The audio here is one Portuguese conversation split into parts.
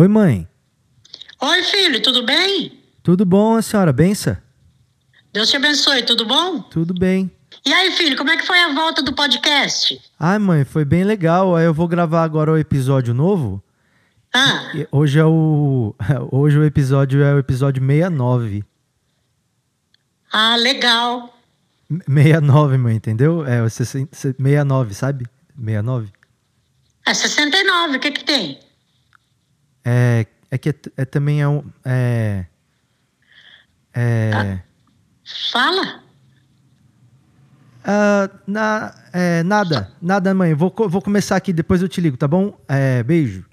Oi, mãe. Oi, filho, tudo bem? Tudo bom, a senhora? Benção? Deus te abençoe, tudo bom? Tudo bem. E aí, filho, como é que foi a volta do podcast? Ai, mãe, foi bem legal. Aí eu vou gravar agora o episódio novo. Ah, E Hoje é o. Hoje o episódio é o episódio 69. ah legal. 69, mãe, entendeu? É o 60 69, sabe? 69. É 69, o que que tem? É, é que é, é também é um. É. É. Fala. Ah, na, é, nada, nada, mãe. Vou, vou começar aqui, depois eu te ligo, tá bom? É, beijo.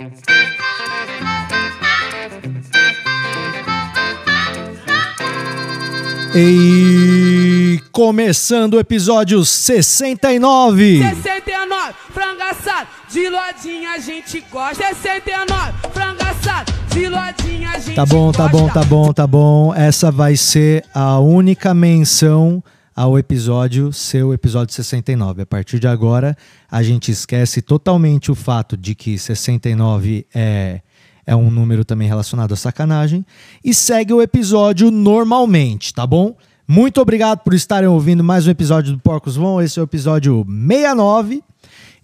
E começando o episódio 69. 69, frango assado, de lodinha a gente gosta. 69, frango assado, de lodinha a gente Tá bom, tá bom, tá bom, tá bom. Essa vai ser a única menção ao episódio, seu episódio 69. A partir de agora, a gente esquece totalmente o fato de que 69 é, é um número também relacionado à sacanagem e segue o episódio normalmente, tá bom? Muito obrigado por estarem ouvindo mais um episódio do Porcos Vão. Esse é o episódio 69.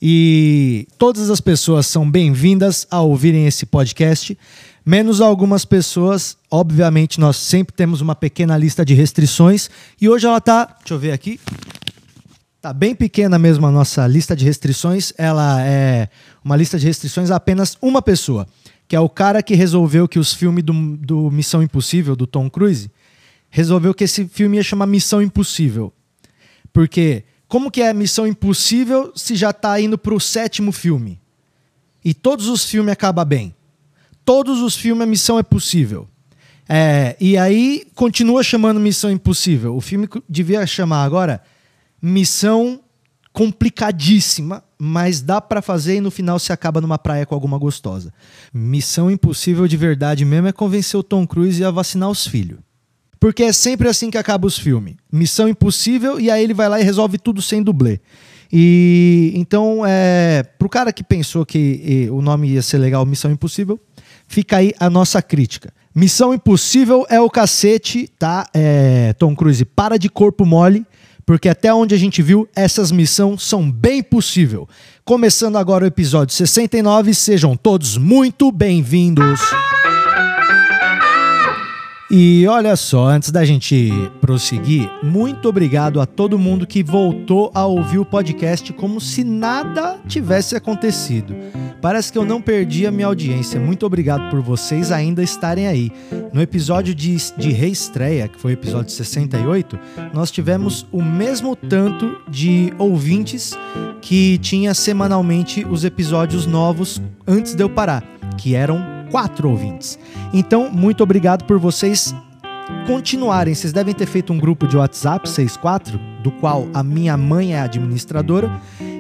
E todas as pessoas são bem-vindas a ouvirem esse podcast, menos algumas pessoas. Obviamente, nós sempre temos uma pequena lista de restrições. E hoje ela tá. Deixa eu ver aqui. Tá bem pequena mesmo a nossa lista de restrições. Ela é uma lista de restrições a apenas uma pessoa, que é o cara que resolveu que os filmes do, do Missão Impossível, do Tom Cruise, resolveu que esse filme ia chamar Missão Impossível. Porque como que é Missão Impossível se já tá indo pro sétimo filme? E todos os filmes acabam bem. Todos os filmes a missão é possível. É, e aí continua chamando Missão Impossível. O filme devia chamar agora Missão Complicadíssima, mas dá pra fazer e no final se acaba numa praia com alguma gostosa. Missão Impossível de verdade mesmo é convencer o Tom Cruise a vacinar os filhos. Porque é sempre assim que acaba os filmes. Missão impossível e aí ele vai lá e resolve tudo sem dublê. E então, é, pro cara que pensou que eh, o nome ia ser legal, Missão Impossível, fica aí a nossa crítica. Missão Impossível é o cacete, tá? É, Tom Cruise, para de corpo mole, porque até onde a gente viu, essas missões são bem possível. Começando agora o episódio 69, sejam todos muito bem-vindos. E olha só, antes da gente prosseguir, muito obrigado a todo mundo que voltou a ouvir o podcast como se nada tivesse acontecido. Parece que eu não perdi a minha audiência. Muito obrigado por vocês ainda estarem aí. No episódio de, de reestreia, que foi o episódio 68, nós tivemos o mesmo tanto de ouvintes que tinha semanalmente os episódios novos antes de eu parar, que eram quatro ouvintes. Então, muito obrigado por vocês continuarem. Vocês devem ter feito um grupo de WhatsApp 64, do qual a minha mãe é administradora.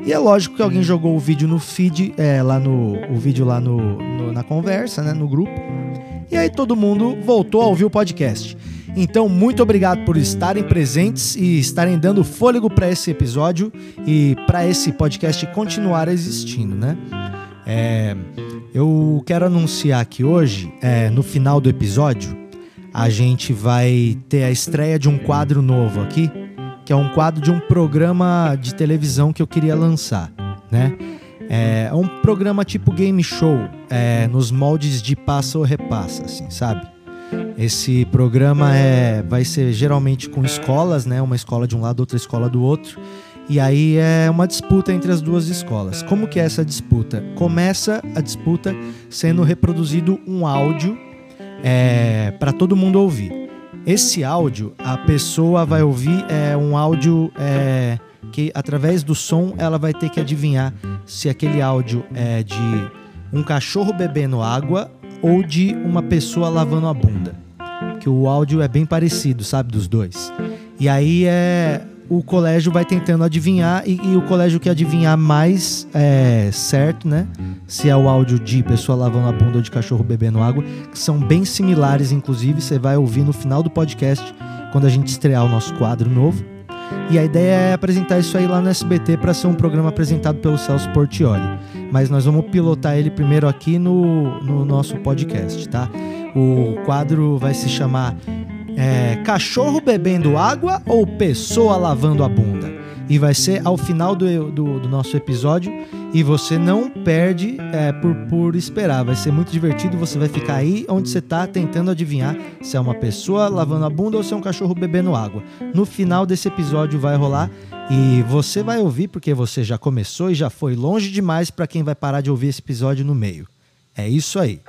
E é lógico que alguém jogou o vídeo no feed, é, lá no o vídeo lá no, no- na conversa, né, no grupo. E aí todo mundo voltou a ouvir o podcast. Então, muito obrigado por estarem presentes e estarem dando fôlego para esse episódio e para esse podcast continuar existindo, né? É, eu quero anunciar que hoje, é, no final do episódio, a gente vai ter a estreia de um quadro novo aqui, que é um quadro de um programa de televisão que eu queria lançar, né? É um programa tipo game show, é, nos moldes de passa ou repassa, assim, sabe? Esse programa é, vai ser geralmente com escolas, né? Uma escola de um lado, outra escola do outro. E aí é uma disputa entre as duas escolas. Como que é essa disputa? Começa a disputa sendo reproduzido um áudio para todo mundo ouvir. Esse áudio, a pessoa vai ouvir é um áudio é, que através do som ela vai ter que adivinhar se aquele áudio é de um cachorro bebendo água ou de uma pessoa lavando a bunda. Que o áudio é bem parecido, sabe, dos dois. E aí é o colégio vai tentando adivinhar e, e o colégio que adivinhar mais é, certo, né? Se é o áudio de pessoa lavando a bunda ou de cachorro bebendo água, que são bem similares, inclusive, você vai ouvir no final do podcast, quando a gente estrear o nosso quadro novo. E a ideia é apresentar isso aí lá no SBT para ser um programa apresentado pelo Celso Portioli. mas nós vamos pilotar ele primeiro aqui no, no nosso podcast, tá? O quadro vai se chamar é, Cachorro Bebendo Água ou Pessoa Lavando a Bunda? E vai ser ao final do, do, do nosso episódio e você não perde é, por, por esperar. Vai ser muito divertido. Você vai ficar aí onde você está tentando adivinhar se é uma pessoa lavando a bunda ou se é um cachorro bebendo água. No final desse episódio vai rolar e você vai ouvir porque você já começou e já foi longe demais para quem vai parar de ouvir esse episódio no meio. É isso aí.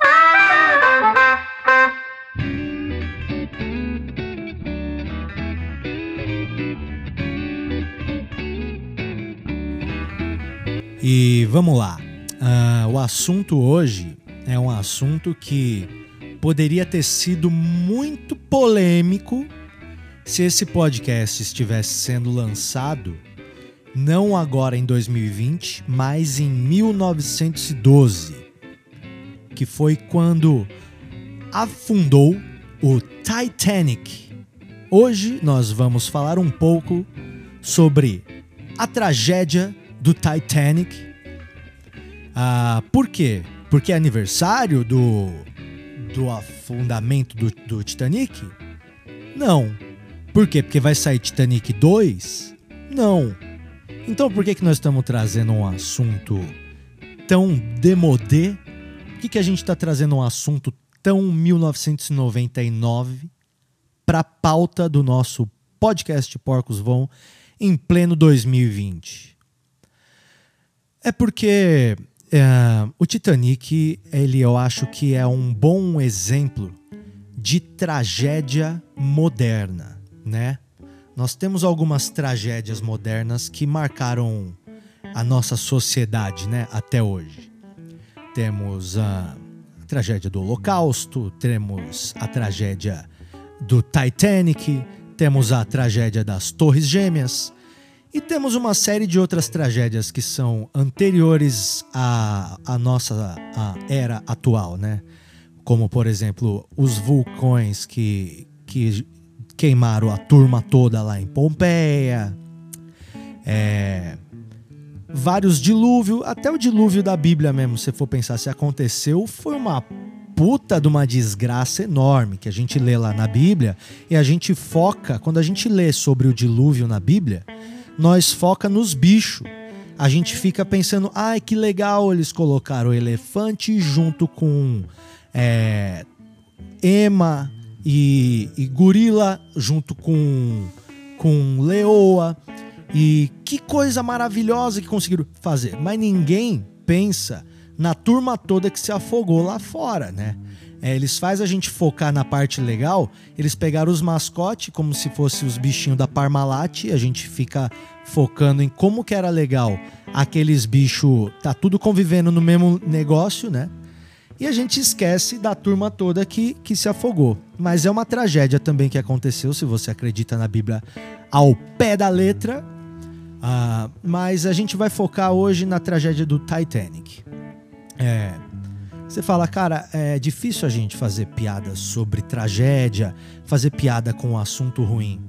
E vamos lá. Uh, o assunto hoje é um assunto que poderia ter sido muito polêmico se esse podcast estivesse sendo lançado não agora em 2020, mas em 1912, que foi quando afundou o Titanic. Hoje nós vamos falar um pouco sobre a tragédia do Titanic. Ah, por quê? Porque é aniversário do, do afundamento do, do Titanic? Não. Por quê? Porque vai sair Titanic 2? Não. Então por que, que nós estamos trazendo um assunto tão demodé? Por que, que a gente está trazendo um assunto tão 1999 para a pauta do nosso podcast Porcos Vão em pleno 2020? É porque é, o Titanic, ele eu acho que é um bom exemplo de tragédia moderna, né? Nós temos algumas tragédias modernas que marcaram a nossa sociedade, né, até hoje. Temos a tragédia do Holocausto, temos a tragédia do Titanic, temos a tragédia das Torres Gêmeas, e temos uma série de outras tragédias que são anteriores à, à nossa à era atual, né? Como, por exemplo, os vulcões que, que queimaram a turma toda lá em Pompeia. É, vários dilúvios, até o dilúvio da Bíblia mesmo, se for pensar se aconteceu, foi uma puta de uma desgraça enorme que a gente lê lá na Bíblia e a gente foca, quando a gente lê sobre o dilúvio na Bíblia, nós foca nos bichos. A gente fica pensando, ai que legal, eles colocaram o elefante junto com é, ema e, e gorila, junto com, com leoa. E que coisa maravilhosa que conseguiram fazer. Mas ninguém pensa na turma toda que se afogou lá fora, né? É, eles fazem a gente focar na parte legal. Eles pegaram os mascotes como se fossem os bichinhos da Parmalat. A gente fica focando em como que era legal aqueles bichos. Tá tudo convivendo no mesmo negócio, né? E a gente esquece da turma toda que, que se afogou. Mas é uma tragédia também que aconteceu, se você acredita na Bíblia ao pé da letra. Uh, mas a gente vai focar hoje na tragédia do Titanic. É, você fala, cara, é difícil a gente fazer piada sobre tragédia, fazer piada com um assunto ruim.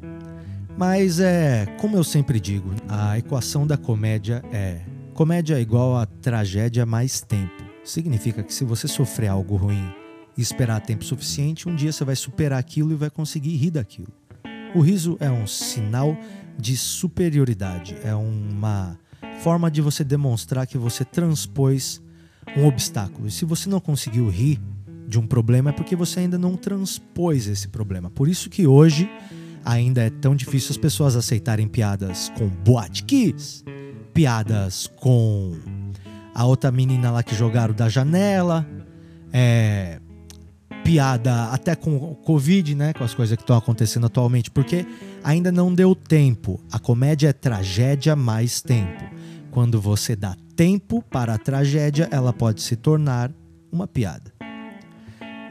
Mas é, como eu sempre digo, a equação da comédia é: comédia é igual a tragédia mais tempo. Significa que se você sofrer algo ruim e esperar tempo suficiente, um dia você vai superar aquilo e vai conseguir rir daquilo. O riso é um sinal de superioridade, é uma forma de você demonstrar que você transpôs um obstáculo. E se você não conseguiu rir de um problema, é porque você ainda não transpôs esse problema. Por isso que hoje ainda é tão difícil as pessoas aceitarem piadas com Boate Kiss, piadas com a outra menina lá que jogaram da janela, é, piada até com o Covid, né? Com as coisas que estão acontecendo atualmente, porque ainda não deu tempo. A comédia é tragédia mais tempo. Quando você dá tempo para a tragédia, ela pode se tornar uma piada.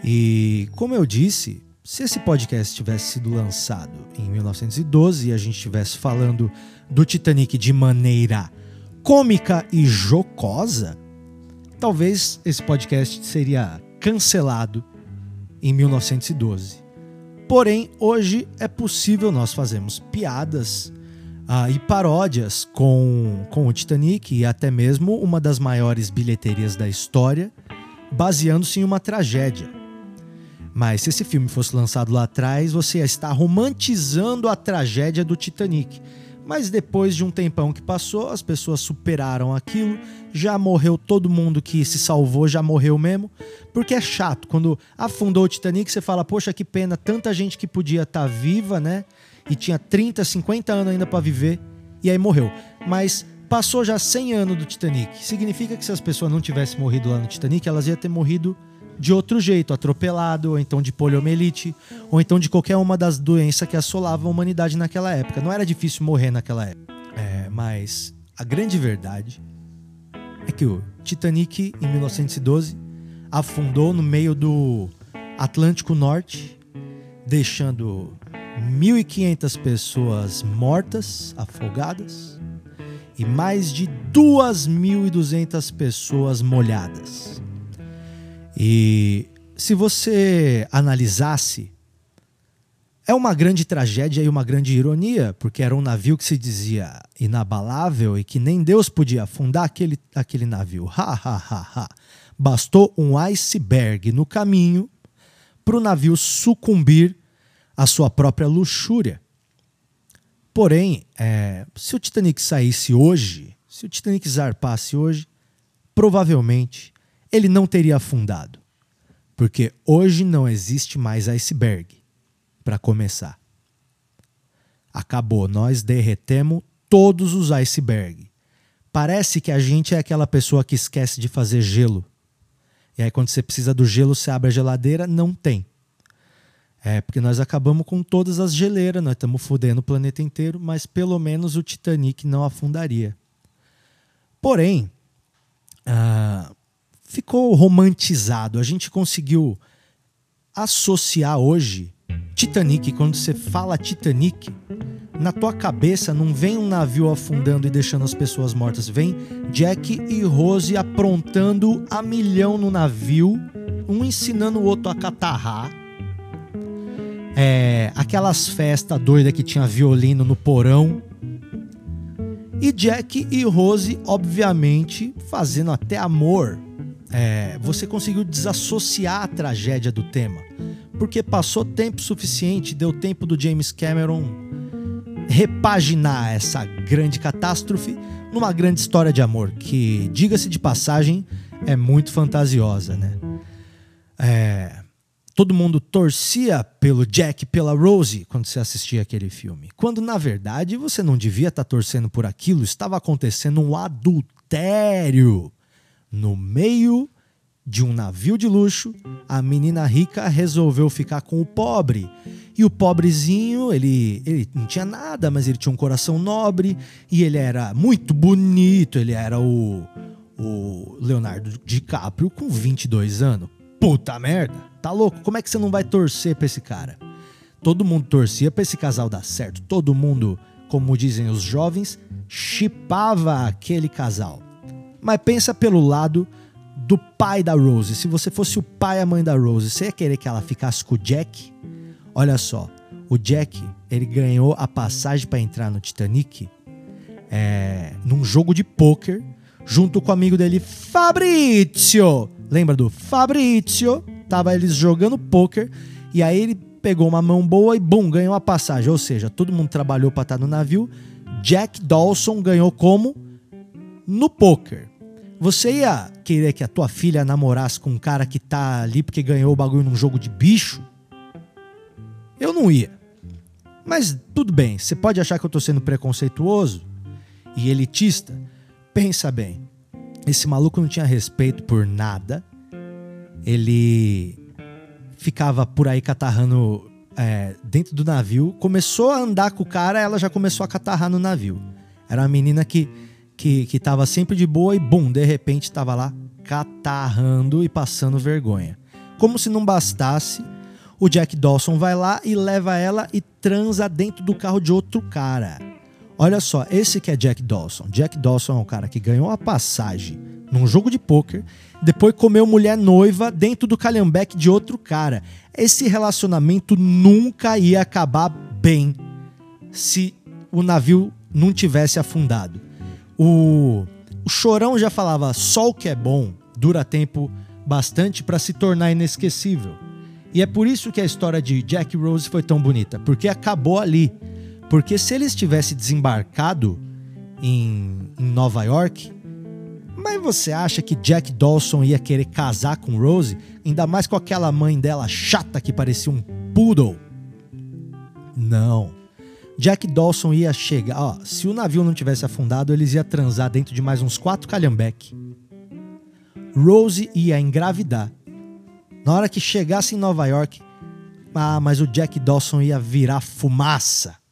E, como eu disse, se esse podcast tivesse sido lançado em 1912 e a gente estivesse falando do Titanic de maneira cômica e jocosa, talvez esse podcast seria cancelado em 1912. Porém, hoje é possível nós fazermos piadas ah, e paródias com, com o Titanic e até mesmo uma das maiores bilheterias da história, baseando-se em uma tragédia. Mas se esse filme fosse lançado lá atrás, você ia estar romantizando a tragédia do Titanic. Mas depois de um tempão que passou, as pessoas superaram aquilo, já morreu todo mundo que se salvou, já morreu mesmo. Porque é chato, quando afundou o Titanic, você fala, poxa, que pena, tanta gente que podia estar tá viva, né? E tinha 30, 50 anos ainda para viver, e aí morreu. Mas passou já 100 anos do Titanic. Significa que se as pessoas não tivessem morrido lá no Titanic, elas iam ter morrido de outro jeito, atropelado, ou então de poliomielite, ou então de qualquer uma das doenças que assolavam a humanidade naquela época. Não era difícil morrer naquela época. É, mas a grande verdade é que o Titanic, em 1912, afundou no meio do Atlântico Norte, deixando 1.500 pessoas mortas, afogadas, e mais de 2.200 pessoas molhadas. E se você analisasse, é uma grande tragédia e uma grande ironia, porque era um navio que se dizia inabalável e que nem Deus podia afundar aquele, aquele navio. Ha, ha, ha, ha. Bastou um iceberg no caminho para o navio sucumbir à sua própria luxúria. Porém, é, se o Titanic saísse hoje, se o Titanic zarpasse hoje, provavelmente ele não teria afundado. Porque hoje não existe mais iceberg, para começar. Acabou, nós derretemos todos os icebergs. Parece que a gente é aquela pessoa que esquece de fazer gelo. E aí, quando você precisa do gelo, você abre a geladeira, não tem. É, porque nós acabamos com todas as geleiras, nós estamos fudendo o planeta inteiro, mas pelo menos o Titanic não afundaria. Porém, ah, ficou romantizado. A gente conseguiu associar hoje Titanic. Quando você fala Titanic, na tua cabeça não vem um navio afundando e deixando as pessoas mortas. Vem Jack e Rose aprontando a milhão no navio, um ensinando o outro a catarrar. É, aquelas festas doidas que tinha violino no porão. E Jack e Rose, obviamente, fazendo até amor é, você conseguiu desassociar a tragédia do tema, porque passou tempo suficiente, deu tempo do James Cameron repaginar essa grande catástrofe numa grande história de amor, que, diga-se de passagem, é muito fantasiosa, né? É, todo mundo torcia pelo Jack, pela Rose quando você assistia aquele filme, quando na verdade você não devia estar tá torcendo por aquilo, estava acontecendo um adultério no meio de um navio de luxo, a menina rica resolveu ficar com o pobre. E o pobrezinho, ele, ele não tinha nada, mas ele tinha um coração nobre e ele era muito bonito. Ele era o, o Leonardo DiCaprio com 22 anos. Puta merda, tá louco? Como é que você não vai torcer pra esse cara? Todo mundo torcia pra esse casal dar certo. Todo mundo, como dizem os jovens, chipava aquele casal. Mas pensa pelo lado do pai da Rose. Se você fosse o pai e a mãe da Rose, você ia querer que ela ficasse com o Jack? Olha só, o Jack ele ganhou a passagem para entrar no Titanic é, num jogo de pôquer junto com o amigo dele Fabrizio. Lembra do Fabrizio? Tava eles jogando pôquer e aí ele pegou uma mão boa e bum, ganhou a passagem. Ou seja, todo mundo trabalhou para estar no navio. Jack Dawson ganhou como? No poker. Você ia querer que a tua filha namorasse com um cara que tá ali porque ganhou o bagulho num jogo de bicho? Eu não ia. Mas tudo bem, você pode achar que eu tô sendo preconceituoso e elitista? Pensa bem. Esse maluco não tinha respeito por nada. Ele ficava por aí catarrando é, dentro do navio. Começou a andar com o cara, ela já começou a catarrar no navio. Era uma menina que que, que tava sempre de boa e, bum, de repente tava lá catarrando e passando vergonha. Como se não bastasse, o Jack Dawson vai lá e leva ela e transa dentro do carro de outro cara. Olha só, esse que é Jack Dawson. Jack Dawson é um cara que ganhou a passagem num jogo de pôquer, depois comeu mulher noiva dentro do calhambeque de outro cara. Esse relacionamento nunca ia acabar bem se o navio não tivesse afundado. O, o Chorão já falava: só o que é bom dura tempo bastante para se tornar inesquecível. E é por isso que a história de Jack Rose foi tão bonita, porque acabou ali. Porque se eles tivessem desembarcado em, em Nova York, mas você acha que Jack Dawson ia querer casar com Rose? Ainda mais com aquela mãe dela chata que parecia um poodle? Não. Jack Dawson ia chegar. Ó, se o navio não tivesse afundado, eles iam transar dentro de mais uns quatro calhambeque. Rose ia engravidar. Na hora que chegasse em Nova York, ah, mas o Jack Dawson ia virar fumaça.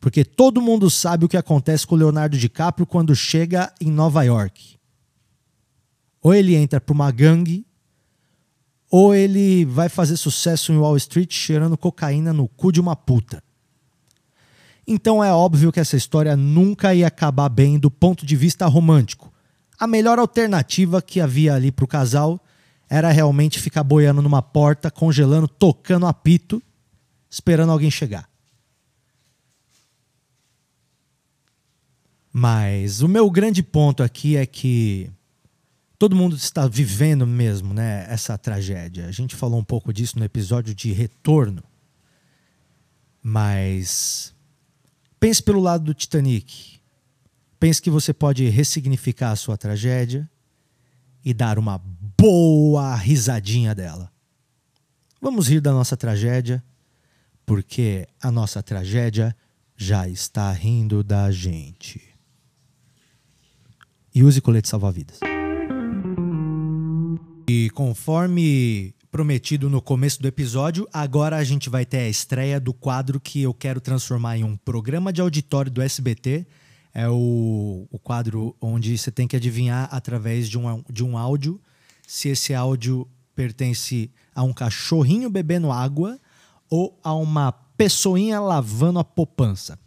Porque todo mundo sabe o que acontece com o Leonardo DiCaprio quando chega em Nova York. Ou ele entra para uma gangue, ou ele vai fazer sucesso em Wall Street cheirando cocaína no cu de uma puta. Então é óbvio que essa história nunca ia acabar bem do ponto de vista romântico. A melhor alternativa que havia ali para o casal era realmente ficar boiando numa porta, congelando, tocando apito, esperando alguém chegar. Mas o meu grande ponto aqui é que todo mundo está vivendo mesmo, né, essa tragédia. A gente falou um pouco disso no episódio de retorno. Mas pense pelo lado do Titanic. Pense que você pode ressignificar a sua tragédia e dar uma boa risadinha dela. Vamos rir da nossa tragédia, porque a nossa tragédia já está rindo da gente. E use colete salva-vidas. E conforme prometido no começo do episódio, agora a gente vai ter a estreia do quadro que eu quero transformar em um programa de auditório do SBT. É o, o quadro onde você tem que adivinhar através de um, de um áudio se esse áudio pertence a um cachorrinho bebendo água ou a uma pessoinha lavando a poupança.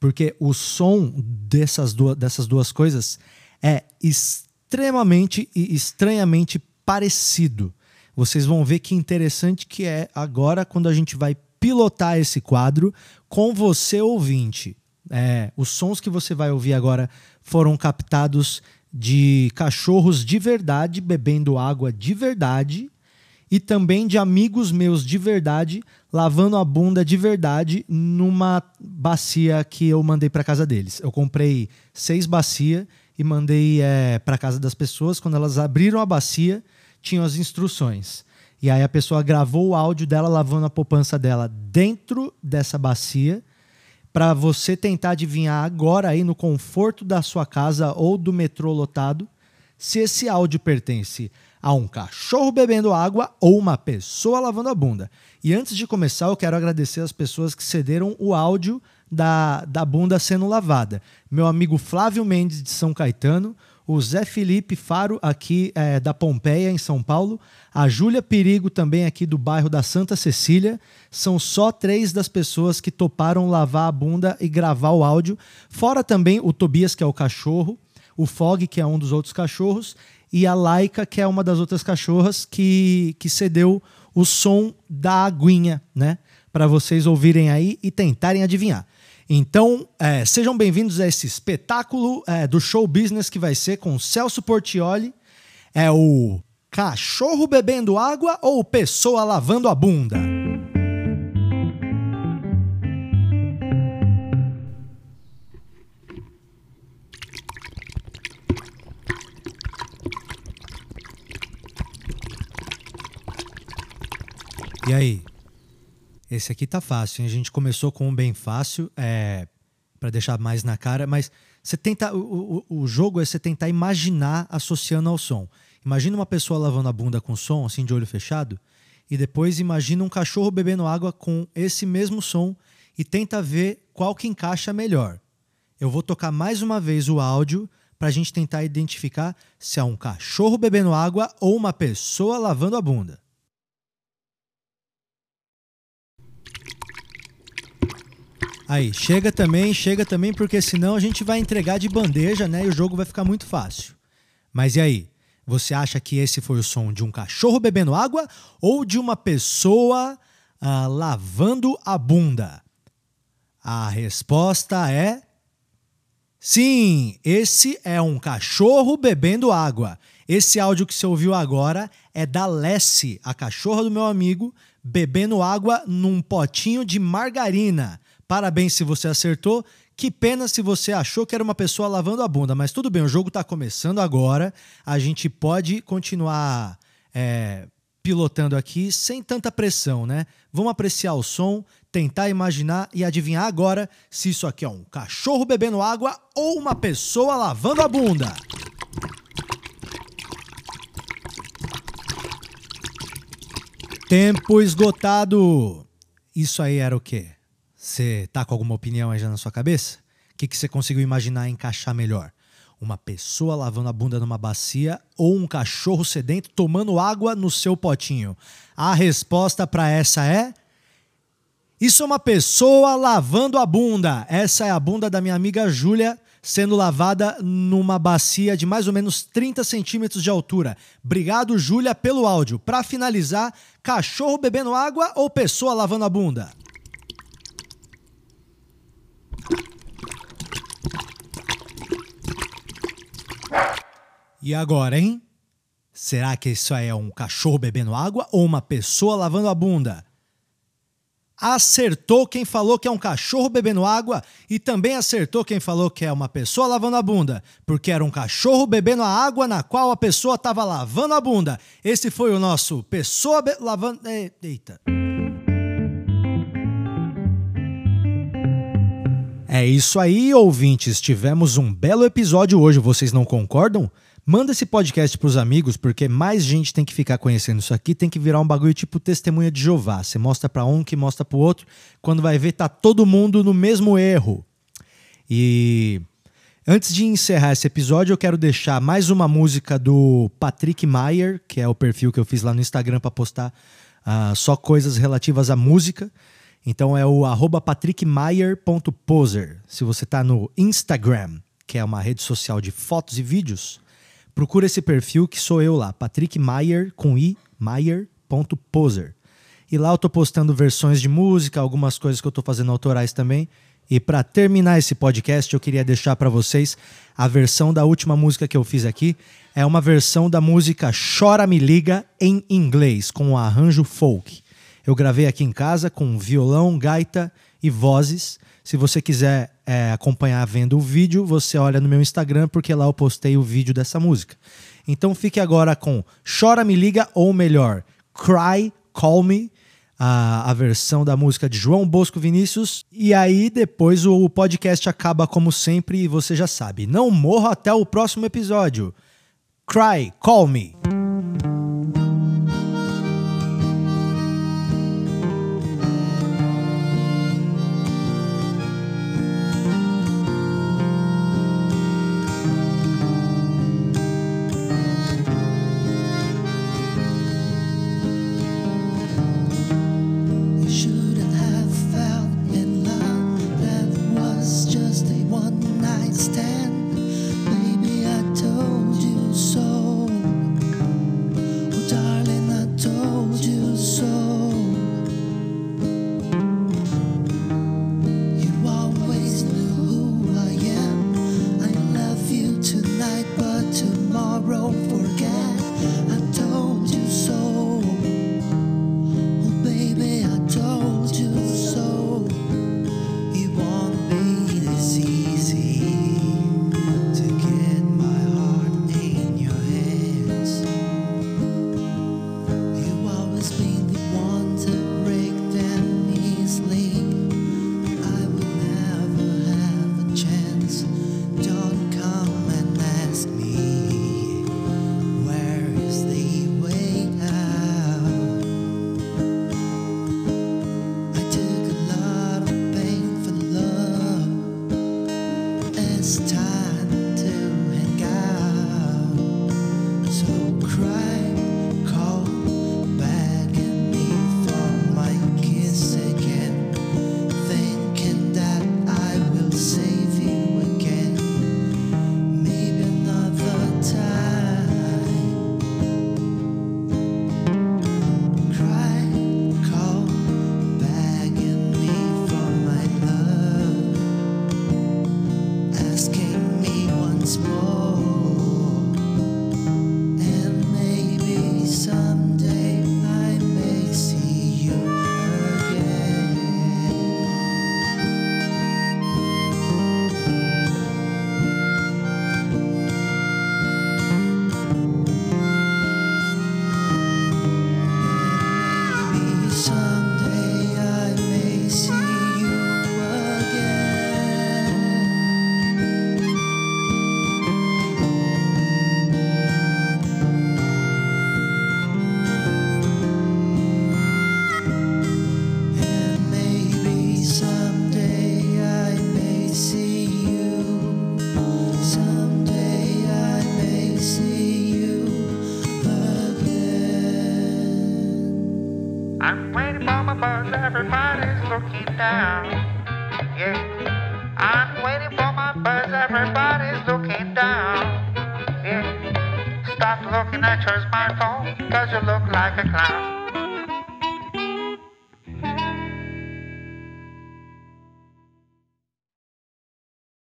Porque o som dessas duas, dessas duas coisas é extremamente e estranhamente parecido. Vocês vão ver que interessante que é agora quando a gente vai pilotar esse quadro com você ouvinte. É, os sons que você vai ouvir agora foram captados de cachorros de verdade bebendo água de verdade e também de amigos meus de verdade lavando a bunda de verdade numa bacia que eu mandei para casa deles. Eu comprei seis bacias e mandei é, para casa das pessoas. Quando elas abriram a bacia, tinham as instruções. E aí a pessoa gravou o áudio dela lavando a poupança dela dentro dessa bacia para você tentar adivinhar agora aí no conforto da sua casa ou do metrô lotado se esse áudio pertence a um cachorro bebendo água ou uma pessoa lavando a bunda. E antes de começar, eu quero agradecer as pessoas que cederam o áudio da, da bunda sendo lavada. Meu amigo Flávio Mendes de São Caetano, o Zé Felipe Faro, aqui é, da Pompeia, em São Paulo, a Júlia Perigo, também aqui do bairro da Santa Cecília. São só três das pessoas que toparam lavar a bunda e gravar o áudio. Fora também o Tobias, que é o cachorro, o Fog, que é um dos outros cachorros, e a Laika, que é uma das outras cachorras que, que cedeu o som da aguinha, né? Para vocês ouvirem aí e tentarem adivinhar. Então, é, sejam bem-vindos a esse espetáculo é, do show business que vai ser com Celso Portioli. É o cachorro bebendo água ou pessoa lavando a bunda? E aí? Esse aqui tá fácil, hein? A gente começou com um bem fácil, é, para deixar mais na cara, mas você tenta. O, o, o jogo é você tentar imaginar associando ao som. Imagina uma pessoa lavando a bunda com som, assim, de olho fechado, e depois imagina um cachorro bebendo água com esse mesmo som e tenta ver qual que encaixa melhor. Eu vou tocar mais uma vez o áudio para a gente tentar identificar se é um cachorro bebendo água ou uma pessoa lavando a bunda. Aí, chega também, chega também, porque senão a gente vai entregar de bandeja, né? E o jogo vai ficar muito fácil. Mas e aí? Você acha que esse foi o som de um cachorro bebendo água ou de uma pessoa ah, lavando a bunda? A resposta é Sim, esse é um cachorro bebendo água. Esse áudio que você ouviu agora é da Lessie, a cachorra do meu amigo, bebendo água num potinho de margarina. Parabéns se você acertou. Que pena se você achou que era uma pessoa lavando a bunda, mas tudo bem, o jogo está começando agora. A gente pode continuar é, pilotando aqui sem tanta pressão, né? Vamos apreciar o som, tentar imaginar e adivinhar agora se isso aqui é um cachorro bebendo água ou uma pessoa lavando a bunda. Tempo esgotado. Isso aí era o quê? Você tá com alguma opinião aí já na sua cabeça? O que, que você conseguiu imaginar encaixar melhor? Uma pessoa lavando a bunda numa bacia ou um cachorro sedento tomando água no seu potinho? A resposta para essa é isso é uma pessoa lavando a bunda. Essa é a bunda da minha amiga Júlia sendo lavada numa bacia de mais ou menos 30 centímetros de altura. Obrigado, Júlia, pelo áudio. Para finalizar, cachorro bebendo água ou pessoa lavando a bunda? E agora, hein? Será que isso é um cachorro bebendo água ou uma pessoa lavando a bunda? Acertou quem falou que é um cachorro bebendo água e também acertou quem falou que é uma pessoa lavando a bunda, porque era um cachorro bebendo a água na qual a pessoa estava lavando a bunda. Esse foi o nosso pessoa lavando. Eita. É isso aí, ouvintes. Tivemos um belo episódio hoje, vocês não concordam? Manda esse podcast pros amigos, porque mais gente tem que ficar conhecendo isso aqui, tem que virar um bagulho tipo testemunha de Jeová. Você mostra para um que mostra pro outro, quando vai ver tá todo mundo no mesmo erro. E antes de encerrar esse episódio, eu quero deixar mais uma música do Patrick Mayer, que é o perfil que eu fiz lá no Instagram para postar uh, só coisas relativas à música. Então é o patrickmayer.poser. Se você tá no Instagram, que é uma rede social de fotos e vídeos, procura esse perfil que sou eu lá, Patrick Maier com i, Maier.poser. E lá eu tô postando versões de música, algumas coisas que eu tô fazendo autorais também. E para terminar esse podcast, eu queria deixar para vocês a versão da última música que eu fiz aqui. É uma versão da música Chora Me Liga em inglês, com um arranjo folk. Eu gravei aqui em casa com violão, gaita e vozes. Se você quiser é, acompanhar vendo o vídeo, você olha no meu Instagram, porque lá eu postei o vídeo dessa música. Então fique agora com Chora Me Liga, ou melhor, Cry, Call Me, a, a versão da música de João Bosco Vinícius. E aí depois o podcast acaba como sempre e você já sabe. Não morra até o próximo episódio. Cry, Call Me. tomorrow.